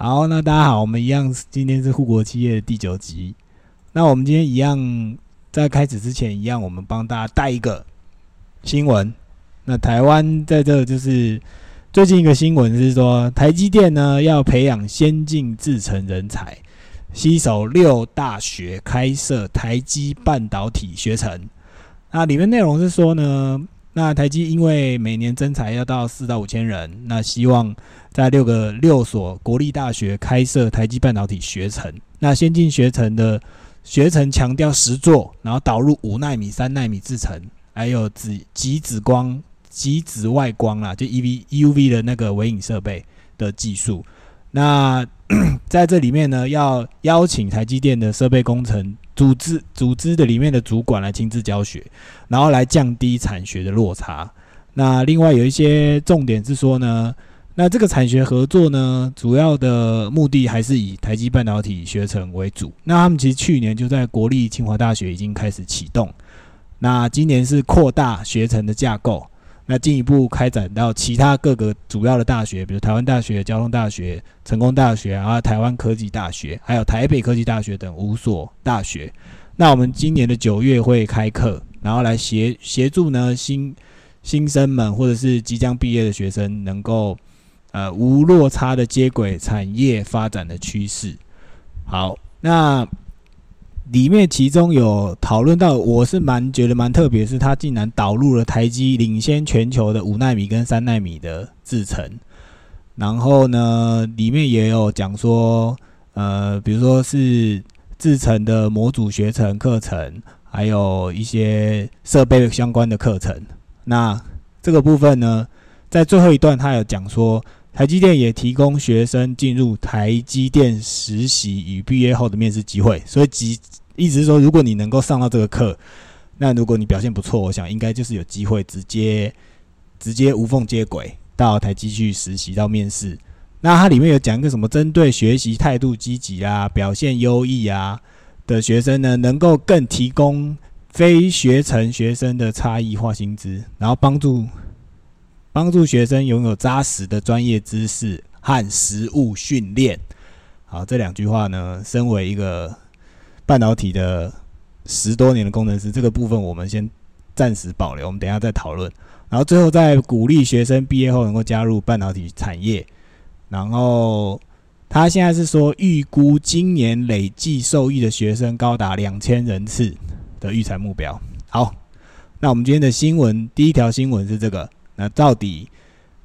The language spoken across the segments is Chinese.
好，那大家好，我们一样，今天是护国企业的第九集。那我们今天一样，在开始之前一样，我们帮大家带一个新闻。那台湾在这就是最近一个新闻是说，台积电呢要培养先进制程人才，携手六大学开设台积半导体学程。那里面内容是说呢，那台积因为每年增才要到四到五千人，那希望在六个六所国立大学开设台积半导体学程。那先进学程的学程强调实作，然后导入五纳米、三纳米制程，还有紫极紫光、极紫外光啦，就 E V U V 的那个微影设备的技术。那 在这里面呢，要邀请台积电的设备工程组织组织的里面的主管来亲自教学，然后来降低产学的落差。那另外有一些重点是说呢，那这个产学合作呢，主要的目的还是以台积半导体学程为主。那他们其实去年就在国立清华大学已经开始启动，那今年是扩大学程的架构。那进一步开展到其他各个主要的大学，比如台湾大学、交通大学、成功大学啊、台湾科技大学，还有台北科技大学等五所大学。那我们今年的九月会开课，然后来协协助呢新新生们或者是即将毕业的学生，能够呃无落差的接轨产业发展的趋势。好，那。里面其中有讨论到，我是蛮觉得蛮特别，是它竟然导入了台积领先全球的五纳米跟三纳米的制程。然后呢，里面也有讲说，呃，比如说是制程的模组学程课程，还有一些设备相关的课程。那这个部分呢，在最后一段他有讲说，台积电也提供学生进入台积电实习与毕业后的面试机会，所以即意思是说，如果你能够上到这个课，那如果你表现不错，我想应该就是有机会直接直接无缝接轨到台积去实习到面试。那它里面有讲一个什么，针对学习态度积极啊、表现优异啊的学生呢，能够更提供非学成学生的差异化薪资，然后帮助帮助学生拥有扎实的专业知识和实务训练。好，这两句话呢，身为一个。半导体的十多年的工程师，这个部分我们先暂时保留，我们等下再讨论。然后最后再鼓励学生毕业后能够加入半导体产业。然后他现在是说，预估今年累计受益的学生高达两千人次的预产目标。好，那我们今天的新闻第一条新闻是这个。那到底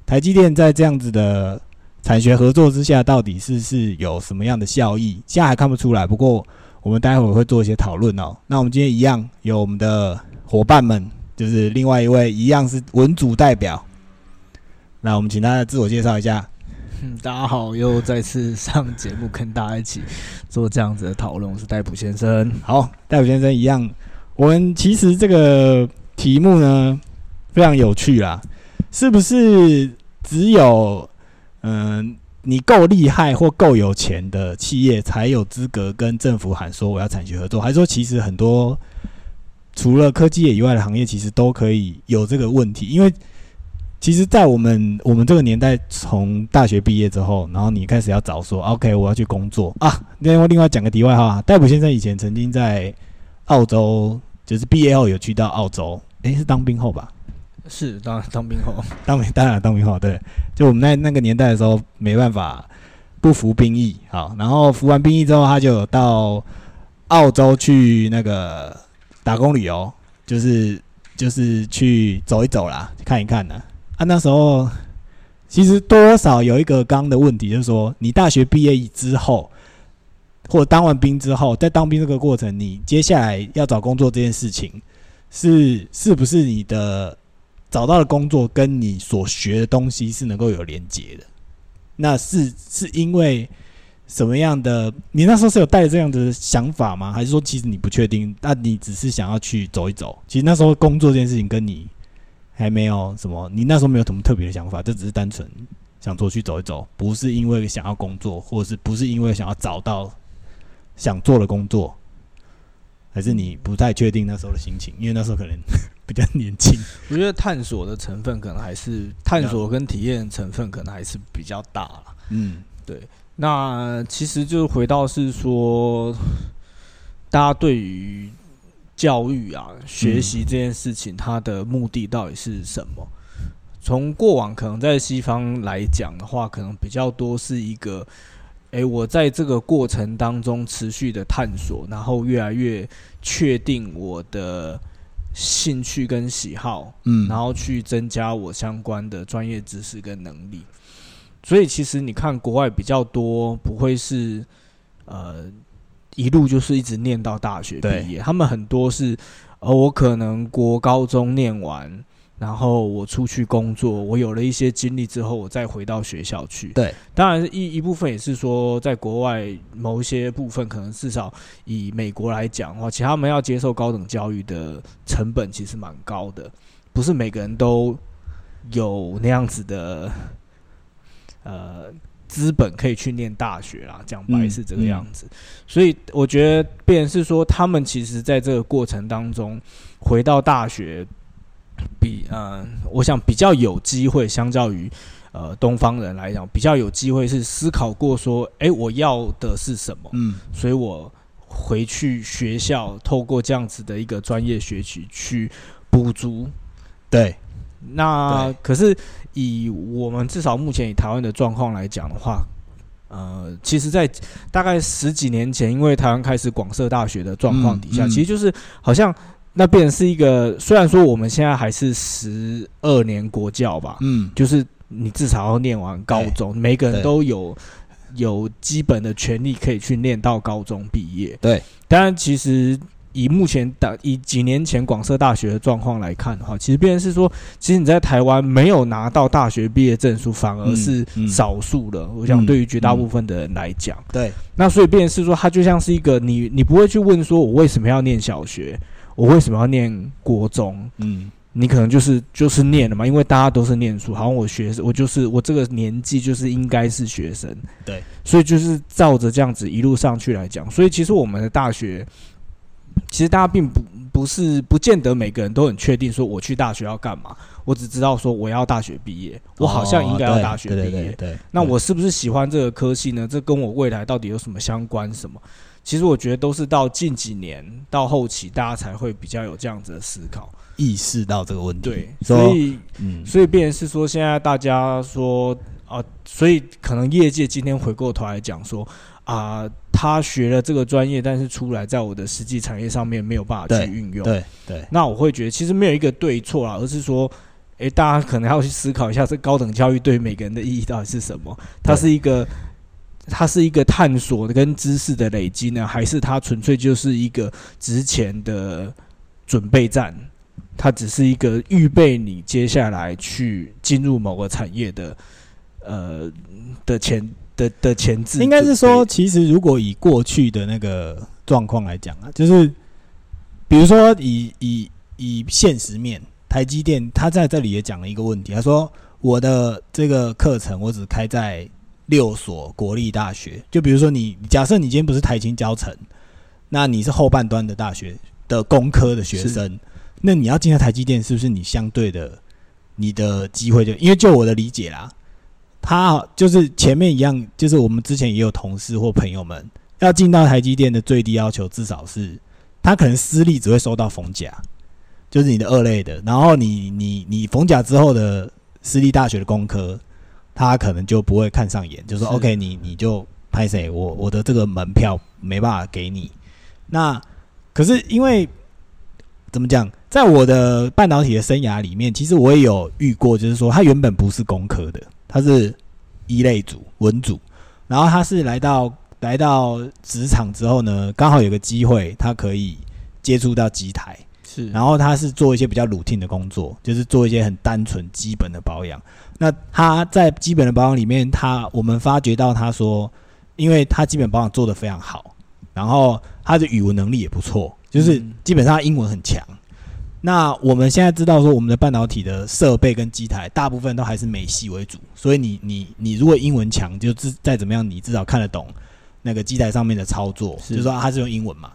台积电在这样子的产学合作之下，到底是是有什么样的效益？现在还看不出来。不过我们待会会做一些讨论哦。那我们今天一样有我们的伙伴们，就是另外一位一样是文组代表。那我们请他自我介绍一下。嗯，大家好，又再次上节目跟大家一起做这样子的讨论。我是戴普先生。好，戴普先生一样。我们其实这个题目呢非常有趣啦，是不是只有嗯？你够厉害或够有钱的企业才有资格跟政府喊说我要产学合作，还是说其实很多除了科技业以外的行业，其实都可以有这个问题？因为其实，在我们我们这个年代，从大学毕业之后，然后你开始要找说，OK，我要去工作啊。另外，另外讲个题外话，戴普先生以前曾经在澳洲，就是毕业后有去到澳洲，诶，是当兵后吧？是当当兵后，当兵当然当兵后，对，就我们在那个年代的时候，没办法不服兵役，好，然后服完兵役之后，他就到澳洲去那个打工旅游，就是就是去走一走啦，看一看呢。啊，那时候其实多少有一个刚的问题，就是说你大学毕业之后，或者当完兵之后，在当兵这个过程，你接下来要找工作这件事情，是是不是你的？找到的工作跟你所学的东西是能够有连接的，那是是因为什么样的？你那时候是有带着这样的想法吗？还是说其实你不确定？那你只是想要去走一走？其实那时候工作这件事情跟你还没有什么，你那时候没有什么特别的想法，就只是单纯想出去走一走，不是因为想要工作，或者是不是因为想要找到想做的工作？还是你不太确定那时候的心情，因为那时候可能比较年轻。我觉得探索的成分可能还是探索跟体验成分可能还是比较大了。嗯，对。那其实就回到是说，大家对于教育啊、学习这件事情，它的目的到底是什么？从过往可能在西方来讲的话，可能比较多是一个，诶，我在这个过程当中持续的探索，然后越来越确定我的兴趣跟喜好，嗯，然后去增加我相关的专业知识跟能力。所以其实你看国外比较多，不会是呃一路就是一直念到大学毕业，他们很多是呃我可能国高中念完，然后我出去工作，我有了一些经历之后，我再回到学校去。对，当然一一部分也是说，在国外某一些部分，可能至少以美国来讲的话，其实他们要接受高等教育的成本其实蛮高的，不是每个人都有那样子的。呃，资本可以去念大学啦，讲白是这个样子。所以我觉得，便是说，他们其实在这个过程当中，回到大学，比呃，我想比较有机会，相较于呃东方人来讲，比较有机会是思考过说，哎，我要的是什么？嗯，所以我回去学校，透过这样子的一个专业学习去补足。对，那可是。以我们至少目前以台湾的状况来讲的话，呃，其实，在大概十几年前，因为台湾开始广设大学的状况底下，其实就是好像那变成是一个，虽然说我们现在还是十二年国教吧，嗯，就是你至少要念完高中，每个人都有有基本的权利可以去念到高中毕业，对，当然其实。以目前大以几年前广设大学的状况来看的话，其实变成是说，其实你在台湾没有拿到大学毕业证书，反而是少数的。我想对于绝大部分的人来讲，对。那所以变成是说，它就像是一个你，你不会去问说，我为什么要念小学，我为什么要念国中？嗯，你可能就是就是念了嘛，因为大家都是念书，好像我学我就是我这个年纪就是应该是学生，对。所以就是照着这样子一路上去来讲，所以其实我们的大学。其实大家并不不是不见得每个人都很确定说我去大学要干嘛，我只知道说我要大学毕业，我好像应该要大学毕业。对，那我是不是喜欢这个科系呢？这跟我未来到底有什么相关？什么？其实我觉得都是到近几年到后期，大家才会比较有这样子的思考，意识到这个问题。对，所以，嗯，所以变是说，现在大家说啊，所以可能业界今天回过头来讲说。啊，他学了这个专业，但是出来在我的实际产业上面没有办法去运用。对对，那我会觉得其实没有一个对错啊，而是说，诶，大家可能要去思考一下，这高等教育对每个人的意义到底是什么？它是一个，它是一个探索跟知识的累积呢，还是它纯粹就是一个值钱的准备站？它只是一个预备你接下来去进入某个产业的，呃的前。的的前置应该是说，其实如果以过去的那个状况来讲啊，就是比如说以以以现实面，台积电他在这里也讲了一个问题，他说我的这个课程我只开在六所国立大学，就比如说你假设你今天不是台青教程，那你是后半端的大学的工科的学生，那你要进到台积电，是不是你相对的你的机会就因为就我的理解啦。他就是前面一样，就是我们之前也有同事或朋友们要进到台积电的最低要求，至少是他可能私立只会收到逢甲，就是你的二类的，然后你你你逢甲之后的私立大学的工科，他可能就不会看上眼，就说 OK，你你就拍谁，我我的这个门票没办法给你。那可是因为怎么讲，在我的半导体的生涯里面，其实我也有遇过，就是说他原本不是工科的。他是一类组文组，然后他是来到来到职场之后呢，刚好有个机会，他可以接触到机台，是，然后他是做一些比较 routine 的工作，就是做一些很单纯基本的保养。那他在基本的保养里面，他我们发觉到他说，因为他基本保养做得非常好，然后他的语文能力也不错，就是基本上英文很强。那我们现在知道说，我们的半导体的设备跟机台大部分都还是美系为主，所以你你你如果英文强，就至再怎么样，你至少看得懂那个机台上面的操作，就是说他是用英文嘛。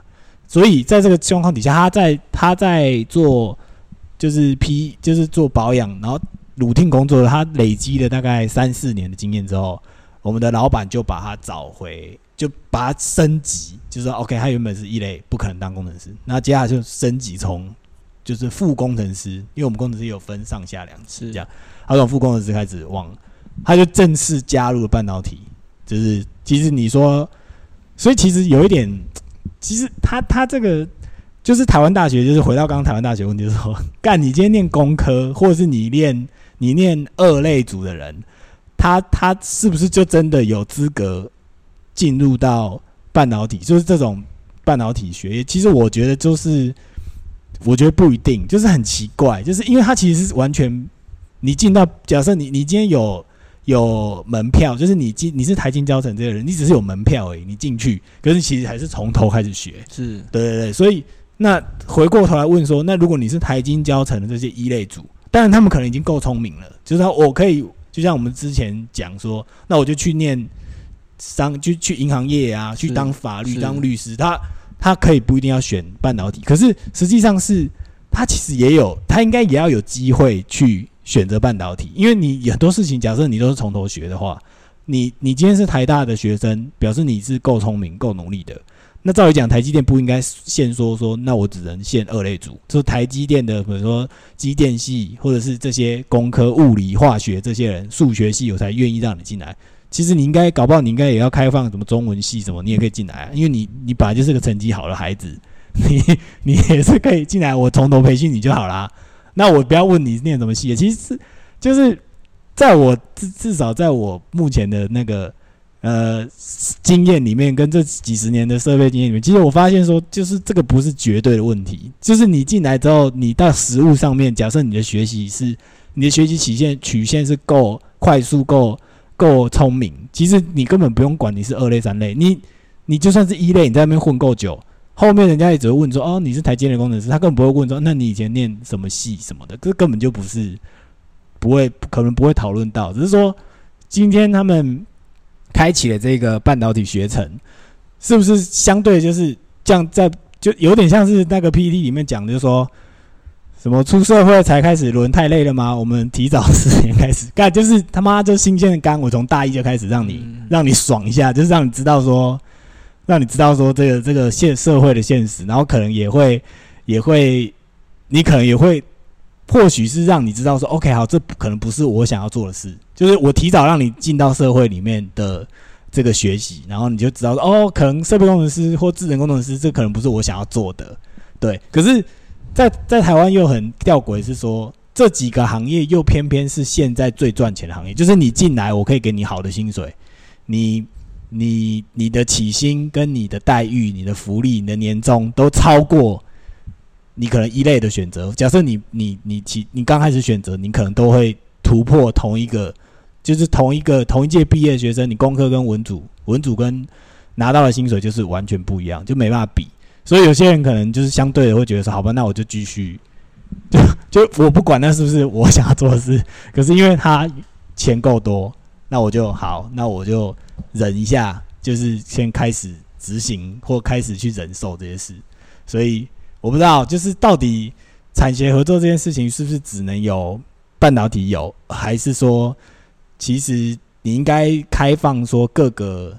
所以在这个状况底下，他在他在做就是 P 就是做保养，然后乳听工作，他累积了大概三四年的经验之后，我们的老板就把他找回，就把他升级，就是说 OK，他原本是一类，不可能当工程师，那接下来就升级从就是副工程师，因为我们工程师有分上下两次，这样，他从副工程师开始往，他就正式加入了半导体，就是其实你说，所以其实有一点，其实他他这个就是台湾大学，就是回到刚刚台湾大学问题，就是说，干你今天念工科，或者是你念你念二类组的人。他他是不是就真的有资格进入到半导体？就是这种半导体学业，其实我觉得就是，我觉得不一定，就是很奇怪，就是因为他其实是完全，你进到假设你你今天有有门票，就是你进你是台金教程这个人，你只是有门票而已，你进去，可是其实还是从头开始学，是对对对，所以那回过头来问说，那如果你是台金教程的这些一类组，当然他们可能已经够聪明了，就是说我可以。就像我们之前讲说，那我就去念商，就去银行业啊，去当法律、当律师。他他可以不一定要选半导体，可是实际上是他其实也有，他应该也要有机会去选择半导体。因为你很多事情，假设你都是从头学的话，你你今天是台大的学生，表示你是够聪明、够努力的。那照理讲，台积电不应该限说说，那我只能限二类组，就是台积电的，比如说机电系，或者是这些工科、物理、化学这些人，数学系我才愿意让你进来。其实你应该搞不好，你应该也要开放什么中文系什么，你也可以进来啊，因为你你本来就是个成绩好的孩子，你你也是可以进来，我从头培训你就好啦。那我不要问你念什么系，其实是就是在我至至少在我目前的那个。呃，经验里面跟这几十年的设备经验里面，其实我发现说，就是这个不是绝对的问题。就是你进来之后，你到实物上面，假设你的学习是你的学习曲线曲线是够快速、够够聪明，其实你根本不用管你是二类、三类，你你就算是一类，你在那边混够久，后面人家也只会问说，哦，你是台积电工程师，他根本不会问说，那你以前念什么系什么的，这根本就不是不会，可能不会讨论到，只是说今天他们。开启了这个半导体学程，是不是相对就是这样？在就有点像是那个 PPT 里面讲的，就说什么出社会才开始轮太累了吗？我们提早十年开始干，就是他妈就新鲜的肝，我从大一就开始让你让你爽一下，就是让你知道说，让你知道说这个这个现社会的现实，然后可能也会也会，你可能也会。或许是让你知道说，OK，好，这可能不是我想要做的事，就是我提早让你进到社会里面的这个学习，然后你就知道，哦，可能设备工程师或智能工程师，这可能不是我想要做的，对。可是，在在台湾又很吊诡，是说这几个行业又偏偏是现在最赚钱的行业，就是你进来，我可以给你好的薪水，你你你的起薪跟你的待遇、你的福利、你的年终都超过。你可能一类的选择，假设你你你起你刚开始选择，你可能都会突破同一个，就是同一个同一届毕业的学生，你工科跟文组，文组跟拿到的薪水就是完全不一样，就没办法比。所以有些人可能就是相对的会觉得说，好吧，那我就继续，就就我不管那是不是我想要做的事，可是因为他钱够多，那我就好，那我就忍一下，就是先开始执行或开始去忍受这些事，所以。我不知道，就是到底产学合作这件事情是不是只能有半导体有，还是说其实你应该开放说各个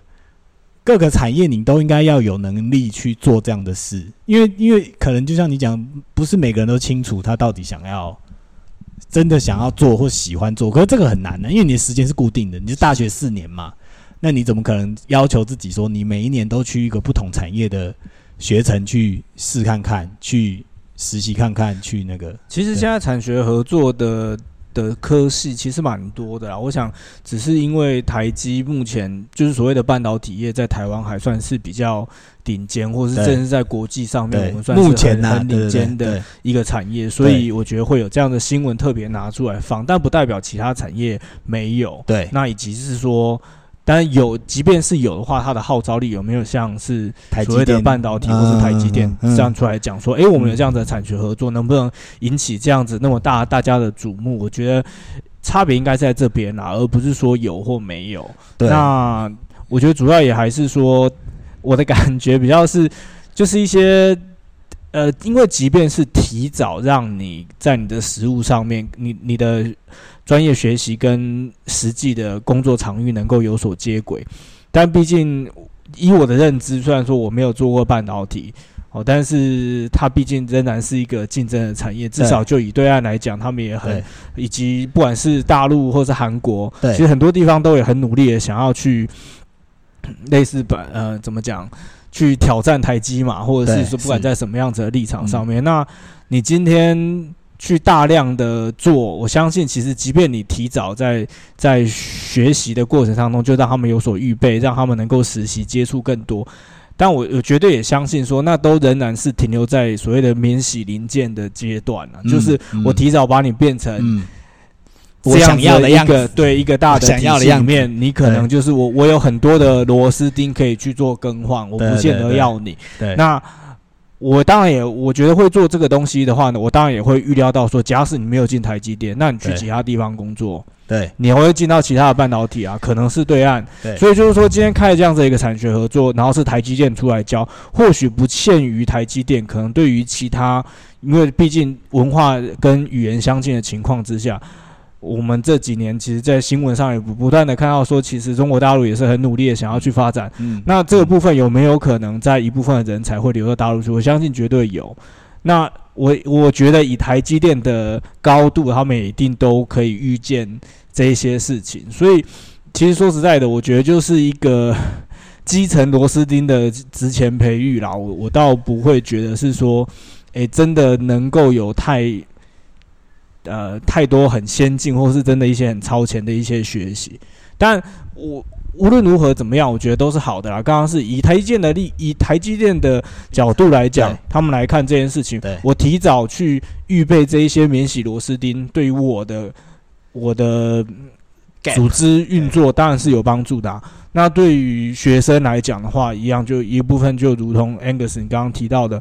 各个产业你都应该要有能力去做这样的事？因为因为可能就像你讲，不是每个人都清楚他到底想要真的想要做或喜欢做，可是这个很难的，因为你的时间是固定的，你是大学四年嘛，那你怎么可能要求自己说你每一年都去一个不同产业的？学程去试看看，去实习看看，去那个。其实现在产学合作的的科系其实蛮多的啦。我想，只是因为台积目前就是所谓的半导体业在台湾还算是比较顶尖，或是甚至在国际上面我们算是很很顶尖的一个产业，所以我觉得会有这样的新闻特别拿出来放，但不代表其他产业没有。对，那以及是说。但有，即便是有的话，它的号召力有没有像是所谓的半导体或是台积电这样出来讲说，哎，我们有这样的产学合作，能不能引起这样子那么大大家的瞩目？我觉得差别应该在这边啦，而不是说有或没有。那我觉得主要也还是说，我的感觉比较是，就是一些呃，因为即便是提早让你在你的食物上面，你你的。专业学习跟实际的工作场域能够有所接轨。但毕竟以我的认知，虽然说我没有做过半导体。哦，但是它毕竟仍然是一个竞争的产业，至少就以对岸来讲，他们也很，以及不管是大陆或是韩国，其实很多地方都也很努力的想要去类似本呃怎么讲，去挑战台积嘛，或者是说不管在什么样子的立场上面，那你今天去大量的做，我相信其实即便你提早在在学习的过程当中就让他们有所预备，让他们能够实习接触更多。但我我绝对也相信说，那都仍然是停留在所谓的免洗零件的阶段呢。就是我提早把你变成我想要的一个对一个大的想要的样面，你可能就是我我有很多的螺丝钉可以去做更换，我不见得要你。那我当然也我觉得会做这个东西的话呢，我当然也会预料到说，假使你没有进台积电，那你去其他地方工作。对，你会进到其他的半导体啊，可能是对岸。对，所以就是说，今天开了这样子一个产学合作，然后是台积电出来教，或许不限于台积电，可能对于其他，因为毕竟文化跟语言相近的情况之下，我们这几年其实，在新闻上也不不断的看到说，其实中国大陆也是很努力的想要去发展。嗯，那这个部分有没有可能在一部分的人才会留到大陆去？我相信绝对有。那我我觉得以台积电的高度，他们一定都可以预见。这一些事情，所以其实说实在的，我觉得就是一个基层螺丝钉的值钱培育啦。我我倒不会觉得是说，诶，真的能够有太呃太多很先进，或是真的一些很超前的一些学习。但我无论如何怎么样，我觉得都是好的啦。刚刚是以台积电的例，以台积电的角度来讲，他们来看这件事情，我提早去预备这一些免洗螺丝钉，对于我的。我的组织运作当然是有帮助的。那对于学生来讲的话，一样就一部分就如同 Angus 你刚刚提到的，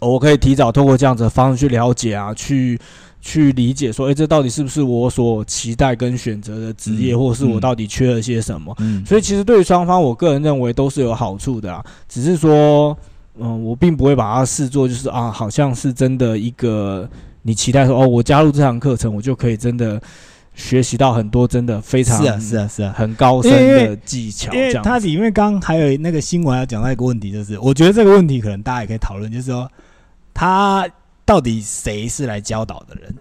我可以提早透过这样子的方式去了解啊，去去理解说，诶，这到底是不是我所期待跟选择的职业，或者是我到底缺了些什么？嗯，所以其实对于双方，我个人认为都是有好处的啦。只是说，嗯，我并不会把它视作就是啊，好像是真的一个。你期待说哦，我加入这堂课程，我就可以真的学习到很多真的非常是啊是啊是啊很高深的技巧。因为它里面刚还有那个新闻要讲到一个问题，就是我觉得这个问题可能大家也可以讨论，就是说他到底谁是来教导的人？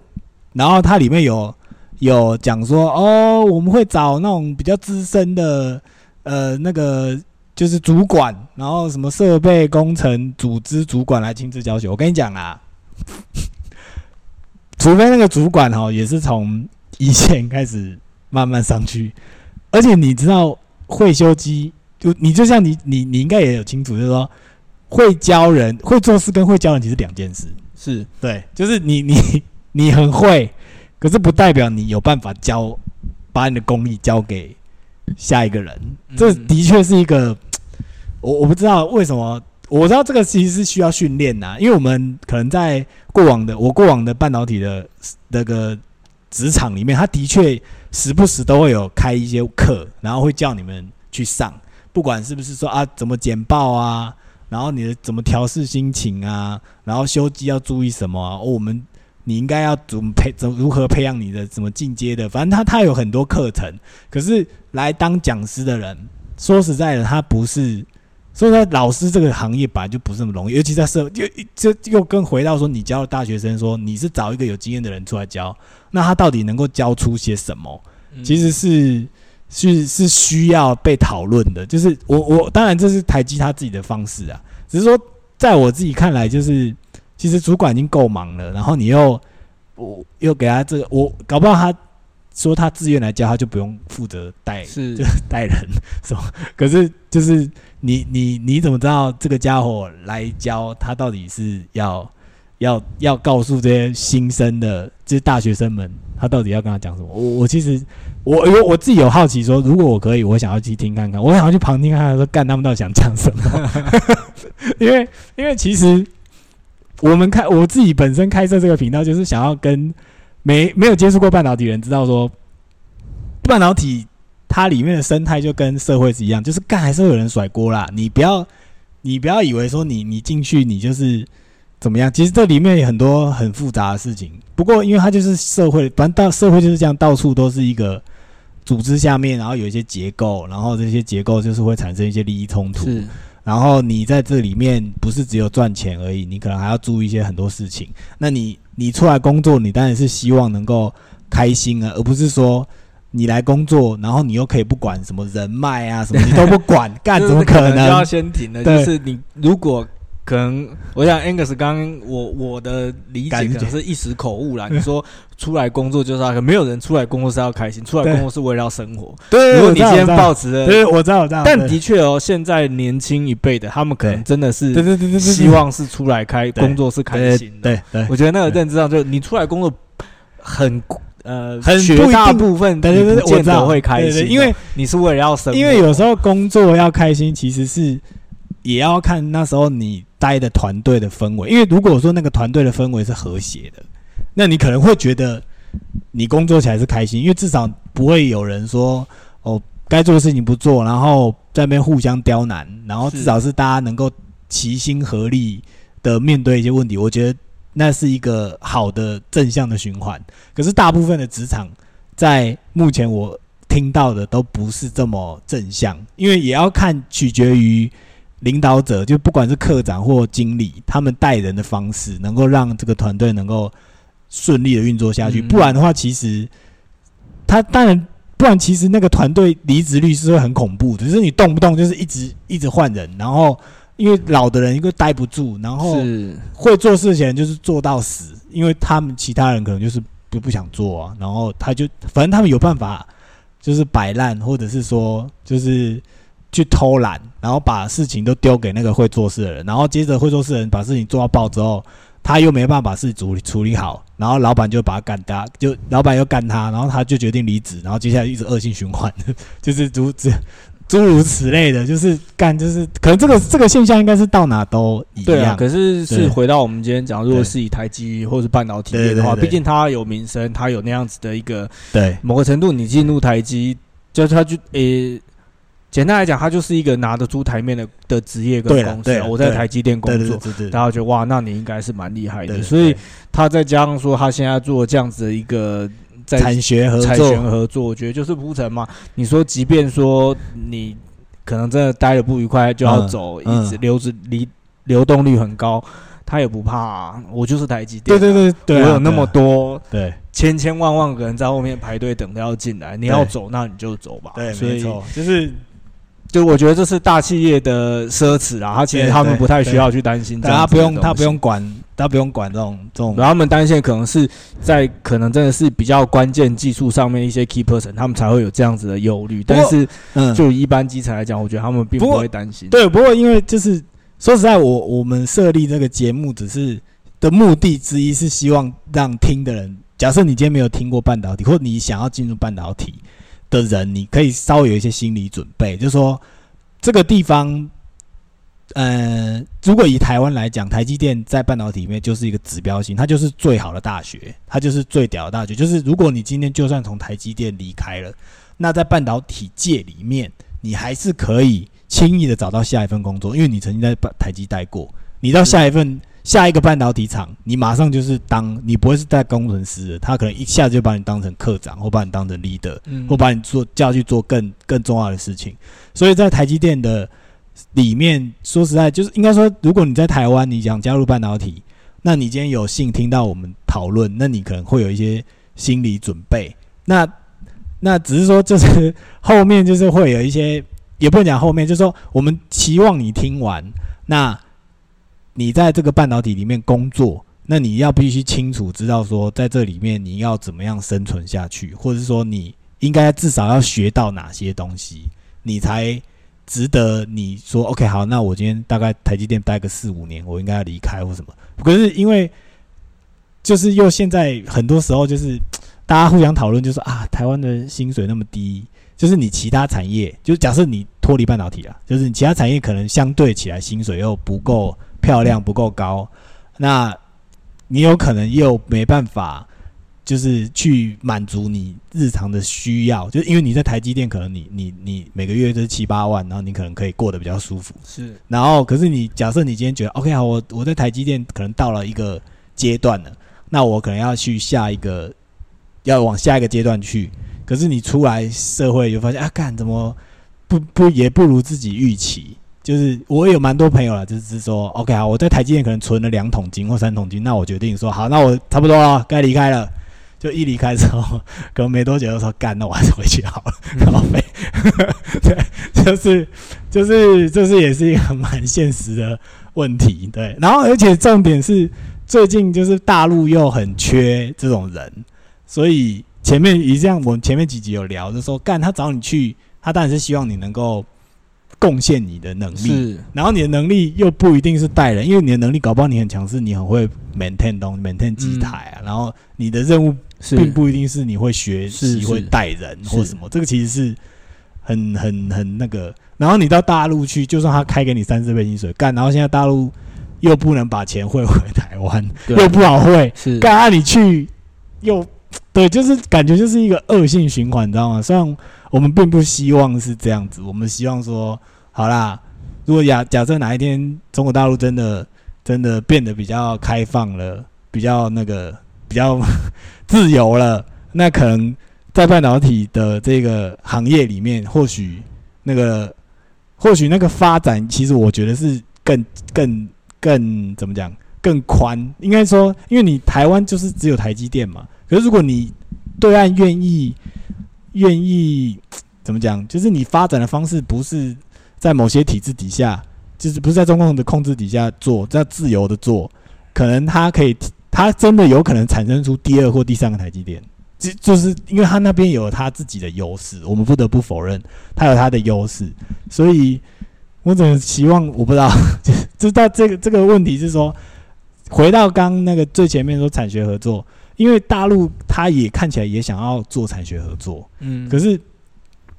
然后它里面有有讲说哦，我们会找那种比较资深的呃那个就是主管，然后什么设备工程组织主管来亲自教学。我跟你讲啊。除非那个主管哈也是从一线开始慢慢上去，而且你知道会修机，就你就像你你你应该也有清楚，就是说会教人会做事跟会教人其实两件事，是。对，就是你你你很会，可是不代表你有办法教把你的功力交给下一个人，这的确是一个我我不知道为什么。我知道这个其实是需要训练呐，因为我们可能在过往的我过往的半导体的那个职场里面，他的确时不时都会有开一些课，然后会叫你们去上，不管是不是说啊怎么简报啊，然后你的怎么调试心情啊，然后修机要注意什么，哦，我们你应该要怎么培怎如何培养你的怎么进阶的，反正他他有很多课程，可是来当讲师的人，说实在的，他不是。所以说，老师这个行业本来就不是那么容易，尤其在社，又这又跟回到说，你教大学生说你是找一个有经验的人出来教，那他到底能够教出些什么？其实是是是需要被讨论的。就是我我当然这是台积他自己的方式啊，只是说在我自己看来，就是其实主管已经够忙了，然后你又我又给他这个，我搞不好他。说他自愿来教，他就不用负责带，是就带人，是吧？可是就是你你你怎么知道这个家伙来教他到底是要要要告诉这些新生的，就是大学生们，他到底要跟他讲什么？我我其实我我我自己有好奇，说如果我可以，我想要去听看看，我想要去旁听看看，说干他们到底想讲什么？因为因为其实我们开我自己本身开设这个频道，就是想要跟。没没有接触过半导体人知道说，半导体它里面的生态就跟社会是一样，就是干还是会有人甩锅啦。你不要你不要以为说你你进去你就是怎么样？其实这里面有很多很复杂的事情。不过，因为它就是社会，反正到社会就是这样，到处都是一个组织下面，然后有一些结构，然后这些结构就是会产生一些利益冲突。是，然后你在这里面不是只有赚钱而已，你可能还要注意一些很多事情。那你你出来工作，你当然是希望能够开心啊，而不是说你来工作，然后你又可以不管什么人脉啊什么，你都不管，干怎么可能？就要？先停了，对就是你如果。可能我想，Angus 刚刚我我的理解可能是一时口误啦。你说出来工作就是要，没有人出来工作是要开心，出来工作是为了要生活。对如果你今天报，抱持的，对，我知道，我知道。但的确哦，现在年轻一辈的他们可能真的是对对对对对，希望是出来开工作是开心的。对对我觉得那个认知上，就你出来工作很呃，很绝不大部分对对对，你不见我知会开心因为你是为了要生活。因为有时候工作要开心，其实是也要看那时候你待的团队的氛围。因为如果说那个团队的氛围是和谐的，那你可能会觉得你工作起来是开心，因为至少不会有人说哦该做的事情不做，然后在那边互相刁难，然后至少是。大家能够齐心合力的面对一些问题。我觉得那是。一个好的正向的循环。可是。大部分的职场在目前我听到的都不是。这么正向，因为也要看取决于领导者，就不管是科长或经理，他们带人的方式，能够让这个团队能够顺利的运作下去。嗯不然的话，其实他当然，不然其实那个团队离职率是会很恐怖的，就是你动不动就是一直一直换人，然后因为老的人一个待不住，然后会做事情人就是做到死，因为他们其他人可能就是不不想做啊，然后他就反正他们有办法，就是摆烂，或者是说就是去偷懒，然后把事情都丢给那个会做事的人，然后接着会做事的人把事情做到爆之后，他又没办法把事处理处理好，然后老板就把他干他，就老板又干他，然后他就决定离职，然后接下来一直恶性循环，就是如此诸如此类的，就是干就是可能这个这个现象应该是到哪都一对啊，样，可是是回到我们今天讲，如果是以台积或是半导体业的话，毕竟它有名声，它有那样子的一个对。某个程度，你进入台积，就是它就诶、简单来讲，他就是一个拿得出台面的的职业跟公司啊。对对我在台积电工作，大家觉得哇，那你应该是蛮厉害的。所以他再加上说，他现在做这样子的一个在产学合产作合作，我觉得就是铺陈嘛。你说，即便说你可能真的待的不愉快，就要嗯走，嗯一直流子离流动率很高，他也不怕、啊。我就是台积电、对对，对对啊，我有那么多对千千万万个人在后面排队等着要进来，你要走，那你就走吧。对，所以没错，就是就我觉得这是大企业的奢侈啊，他其实他们不太需要去担心这但他样子的东西，不用他不用管他不用管这种这种然后他们担心的可能是在可能真的是比较关键技术上面一些 key person，他们才会有这样子的忧虑。但是嗯，就一般基层来讲，我觉得他们并不会担心。对，不过因为就是说实在，我我们设立这个节目只是的目的之一是希望让听的人，假设你今天没有听过半导体，或者你想要进入半导体的人，你可以稍微有一些心理准备，就是说这个地方。呃，如果以台湾来讲，台积电在半导体里面就是一个指标性，它就是最好的大学，它就是最屌的大学。就是如果你今天就算从台积电离开了，那在半导体界里面，你还是可以轻易的找到下一份工作，因为你曾经在半台积待过。你到下一份下一个半导体厂，你马上就是当你不会是带工程师的，他可能一下子就把你当成科长，或把你当成 leader，嗯或把你做叫去做更更重要的事情。所以在台积电的里面，说实在，就是应该说，如果你在台湾，你想加入半导体，那你今天有幸听到我们讨论，那你可能会有一些心理准备。那那只是说，就是后面就是会有一些，也不能讲后面，就是说我们期望你听完，那你在这个半导体里面工作，那你要必须清楚知道说，在这里面你要怎么样生存下去，或者是说你应该至少要学到哪些东西，你才值得你说 OK 好，那我今天大概台积电待个四五年，我应该要离开或什么。可是因为就是又现在很多时候就是 大家互相讨论，就是啊，台湾的薪水那么低，就是你其他产业，就是假设你脱离半导体了，就是你其他产业可能相对起来薪水又不够漂亮、不够高，那你有可能又没办法就是去满足你日常的需要，就是因为你在台积电，可能你你你每个月就是七八万，然后你可能可以过得比较舒服。是然后，可是你假设你今天觉得 OK 好，我我在台积电可能到了一个阶段了，那我可能要去下一个，要往下一个阶段去。可是你出来社会就发现啊，干怎么不不也不如自己预期。就是我有蛮多朋友了，就是说 OK 好，我在台积电可能存了两桶金或三桶金，那我决定说好，那我差不多了，该离开了。就一离开之后，可能没多久就说干，那我还是回去好了，然后飞。对，就是就是就是也是一个蛮现实的问题，对。然后而且重点是最近就是大陆又很缺这种人，所以前面一样，我们前面几集有聊，就说干他找你去，他当然是希望你能够贡献你的能力，是。然后你的能力又不一定是带人，因为你的能力搞不好你很强势，你很会 maintain 东 maintain 机台啊，然后你的任务并不一定是你会学习、会带人或什么，这个其实是很很很那个。然后你到大陆去，就算他开给你三四倍薪水，干，然后现在大陆又不能把钱汇回台湾，又不好汇，是。干啊你去又对，就是感觉就是一个恶性循环，你知道吗？虽然我们并不希望是这样子，我们希望说，好啦，如果假假设哪一天中国大陆真的真的变得比较开放了，比较那个比较 自由了，那可能在半导体的这个行业里面，或许那个或许那个发展，其实我觉得是更更更怎么讲更宽，应该说，因为你台湾就是只有台积电嘛，可是如果你对岸愿意愿意怎么讲，就是你发展的方式不是在某些体制底下，就是不是在中共的控制底下做，在自由的做，可能它可以，它真的有可能产生出第二或第三个台积电。就就是因为他那边有他自己的优势，我们不得不否认他有他的优势，所以我只能希望，我不知道，知道这个这个问题是说，回到刚那个最前面说产学合作，因为大陆他也看起来也想要做产学合作，嗯，可是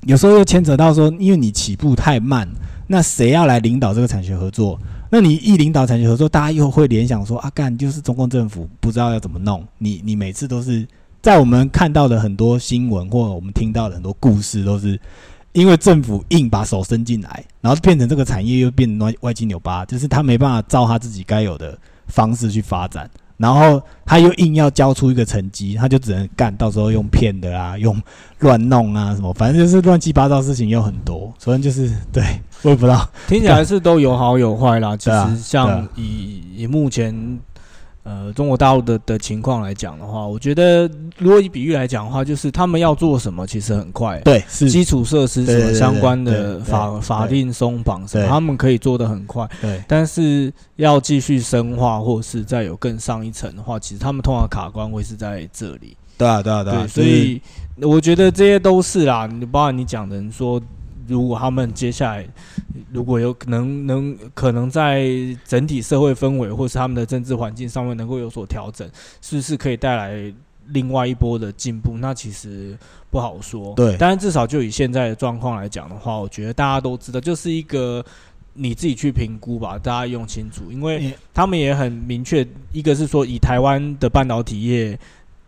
有时候又牵扯到说，因为你起步太慢，那谁要来领导这个产学合作？那你一领导产学合作，大家又会联想说啊，干就是中共政府不知道要怎么弄，你你每次都是在我们看到的很多新闻或我们听到的很多故事，都是因为政府硬把手伸进来，然后变成这个产业又变成歪歪七扭八，就是他没办法照他自己该有的方式去发展。然后他又硬要交出一个成绩，他就只能干，到时候用骗的啊，用乱弄啊什么，反正就是乱七八糟事情又很多，所以就是对，我也不知道，听起来是都有好有坏啦。其实像以以目前呃中国大陆的的情况来讲的话，我觉得如果以比喻来讲的话，就是他们要做什么其实很快，对，是，基础设施什么相关的法法对令松绑什么，他们可以做得很快。对，但是要继续深化，或是再有更上一层的话，其实他们通常卡关会是在这里。对啊，对啊，对啊，所以我觉得这些都是啦。你包括你讲的，你说如果他们接下来如果有可能能可能在整体社会氛围或是他们的政治环境上面能够有所调整，是不是可以带来另外一波的进步？那其实不好说。对但是至少就以现在的状况来讲的话，我觉得大家都知道，就是一个。你自己去评估吧，大家用清楚，因为他们也很明确，一个是说以台湾的半导体业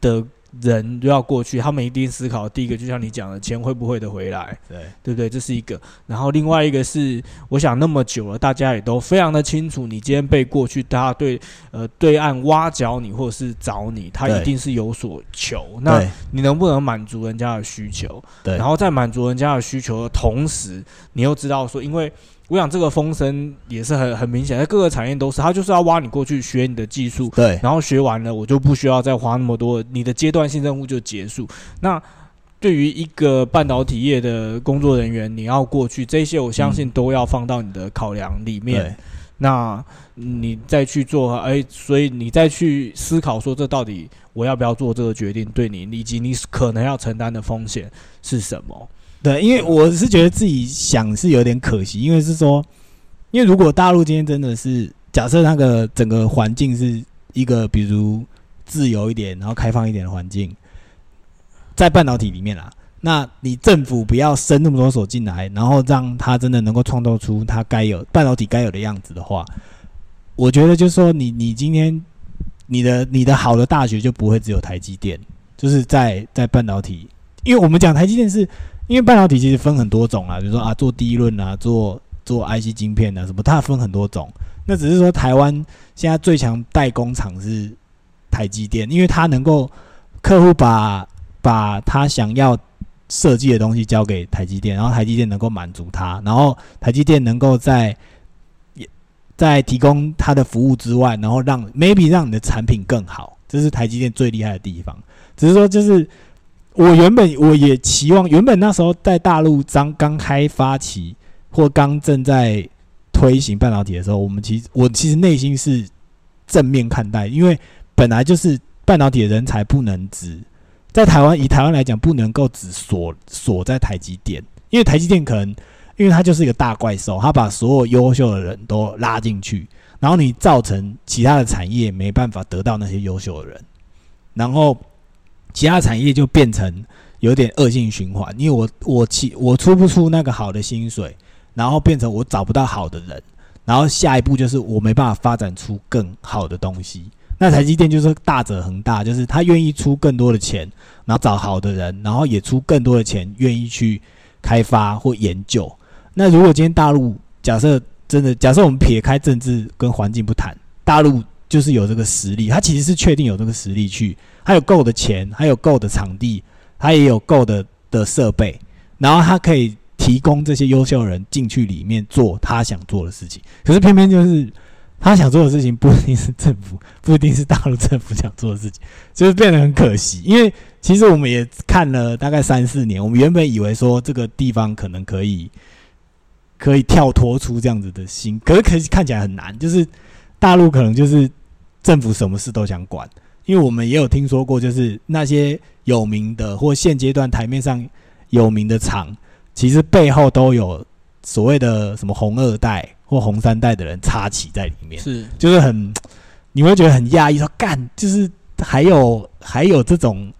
的人要过去，他们一定思考第一个，就像你讲的，钱会不会的回来，对对不对？这是一个。然后另外一个是，我想那么久了，大家也都非常的清楚，你今天被过去，大家对呃对岸挖角你或者是找你，他一定是有所求。那你能不能满足人家的需求？对，然后在满足人家的需求的同时，你又知道说，因为我想这个风声也是很很明显，在各个产业都是，他就是要挖你过去学你的技术，对然后学完了，我就不需要再花那么多，你的阶段性任务就结束。那对于一个半导体业的工作人员，你要过去，这些我相信都要放到你的考量里面。对那你再去做，哎，所以你再去思考说，这到底我要不要做这个决定，对你以及你可能要承担的风险是什么？对，因为我是觉得自己想是有点可惜，因为是说，因为如果大陆今天真的是假设那个整个环境是一个比如自由一点，然后开放一点的环境，在半导体里面啦，那你政府不要伸那么多手进来，然后让它真的能够创造出它该有半导体该有的样子的话，我觉得就是说你你今天你的你的好的大学就不会只有台积电。就是在在半导体，因为我们讲台积电是，因为半导体其实分很多种啊，比如说啊做第一论啊，做做 IC 晶片啊什么，它分很多种。那只是说台湾现在最强代工厂是台积电，因为它能够客户把把他想要设计的东西交给台积电，然后台积电能够满足他，然后台积电能够在在提供它的服务之外，然后让 maybe 让你的产品更好，这是台积电最厉害的地方。只是说，就是我原本我也期望，原本那时候在大陆刚刚开发起或刚正在推行半导体的时候，我们其实我其实内心是正面看待，因为本来就是半导体的人才不能只在台湾，以台湾来讲，不能够只锁锁在台积电，因为台积电可能因为它就是一个大怪兽，它把所有优秀的人都拉进去，然后你造成其他的产业没办法得到那些优秀的人，然后。其他产业就变成有点恶性循环，因为我我起我出不出那个好的薪水，然后变成我找不到好的人，然后下一步就是我没办法发展出更好的东西。那台积电就是大者恒大，就是他愿意出更多的钱，然后找好的人，然后也出更多的钱，愿意去开发或研究。那如果今天大陆假设真的假设我们撇开政治跟环境不谈，大陆就是有这个实力，他其实是确定有这个实力去。还有够的钱，还有够的场地，他也有够的的设备，然后他可以提供这些优秀人进去里面做他想做的事情。可是偏偏就是他想做的事情不一定是政府，不一定是大陆政府想做的事情，就是变得很可惜。因为其实我们也看了大概三四年，我们原本以为说这个地方可能可以可以跳脱出这样子的心，可是可是看起来很难。就是大陆可能就是政府什么事都想管。因为我们也有听说过，就是那些有名的或现阶段台面上有名的厂，其实背后都有所谓的什么红二代或红三代的人插旗在里面，是就是很你会觉得很压抑，说干就是还有还有这种，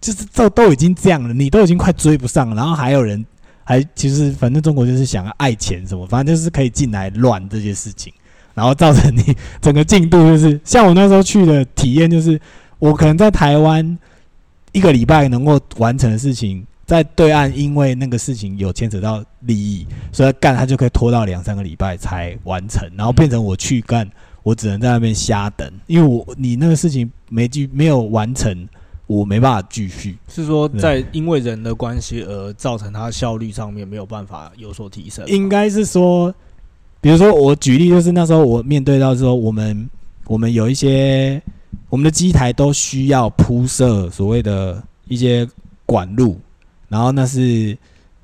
就是都都已经这样了，你都已经快追不上了，然后还有人还其实反正中国就是想要爱钱什么，反正就是可以进来乱这些事情。然后造成你 整个进度就是，像我那时候去的体验就是，我可能在台湾一个礼拜能够完成的事情，在对岸因为那个事情有牵扯到利益，所以干他就可以拖到两三个礼拜才完成，然后变成我去干，我只能在那边瞎等，因为我你那个事情没继没有完成，我没办法继续。是说在因为人的关系而造成它效率上面没有办法有所提升？应该是说。比如说，我举例就是那时候我面对到说，我们我们有一些我们的机台都需要铺设所谓的一些管路，然后那是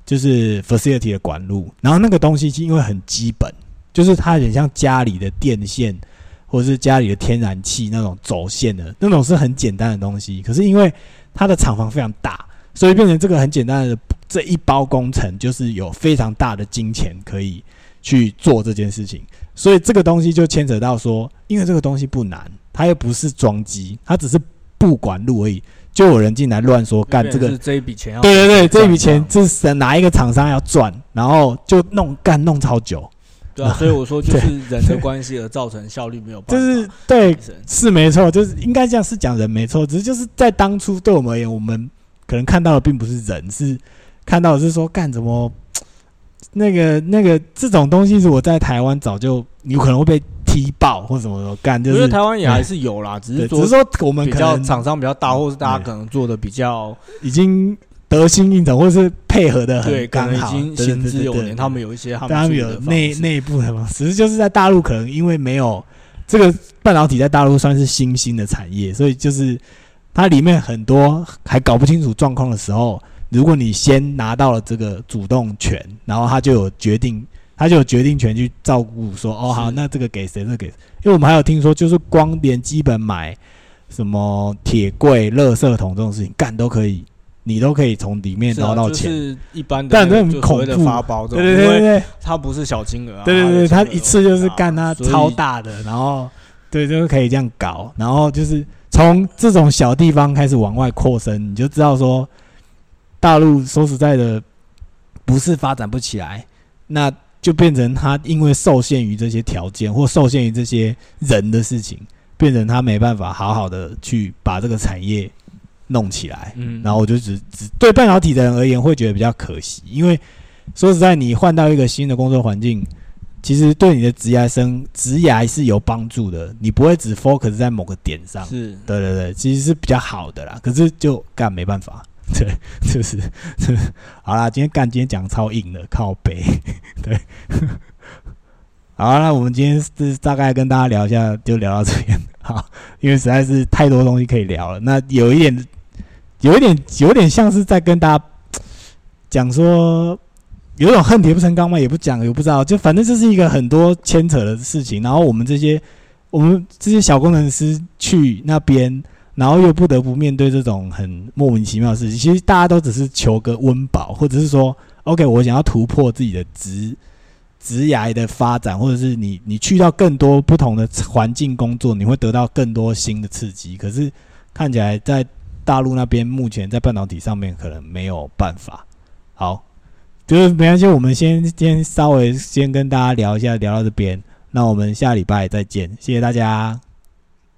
就是 facility 的管路，然后那个东西是因为很基本，就是它很像家里的电线或者是家里的天然气那种走线的那种是很简单的东西，可是因为它的厂房非常大，所以变成这个很简单的这一包工程，就是有非常大的金钱可以。去做这件事情，所以这个东西就牵扯到说，因为这个东西不难，它又不是装机，它只是不管路而已，就有人进来乱说干这个这一笔钱要对对对，这一笔钱这是哪一个厂商要赚，然后就弄干弄超久，对啊，所以我说就是人的关系而造成效率没有，就是对是没错，就是应该这样是讲人没错，只是就是在当初对我们而言，我们可能看到的并不是人，是看到的是说干怎么。那个、那个，这种东西，是我在台湾早就有可能会被踢爆或什么干，就是台湾也还是有啦，只是只是说我们比较厂商比较大，或是大家可能做的比较已经得心应手，或是配合的很刚好，已经行之有年。他们有一些他们有内内部的嘛，只是就是在大陆可能因为没有这个半导体在大陆算是新兴的产业，所以就是它里面很多还搞不清楚状况的时候。如果你先拿到了这个主动权，然后他就有决定，他就有决定权去照顾说，哦好，那这个给谁？这给？因为我们还有听说，就是光连基本买什么铁柜、垃圾桶这种事情干都可以，你都可以从里面捞到钱。是一般的，但很恐怖。发包，对对对对，它不是小金额啊。对对对，他一次就是干他超大的，然后对，就是可以这样搞，然后就是从这种小地方开始往外扩伸，你就知道说。大陆说实在的，不是发展不起来，那就变成他因为受限于这些条件，或受限于这些人的事情，变成他没办法好好的去把这个产业弄起来。嗯，然后我就只只对半导体的人而言会觉得比较可惜，因为说实在，你换到一个新的工作环境，其实对你的职业生职业是有帮助的，你不会只 focus 在某个点上。是对对对，其实是比较好的啦。可是就干没办法，对，就是好啦。今天干，今天讲超硬的，靠背，对。好，那我们今天是大概跟大家聊一下，就聊到这边。好，因为实在是太多东西可以聊了。那有一点，有一点，有点像是在跟大家讲说，有种恨铁不成钢嘛，也不讲，也不知道，就反正这是一个很多牵扯的事情。然后我们这些，我们这些小工程师去那边，然后又不得不面对这种很莫名其妙的事情。其实大家都只是求个温饱，或者是说，OK，我想要突破自己的职。职涯的发展，或者是你你去到更多不同的环境工作，你会得到更多新的刺激。可是看起来在大陆那边，目前在半导体上面可能没有办法。好，就是没关系，我们先先稍微先跟大家聊一下，聊到这边。那我们下礼拜再见，谢谢大家。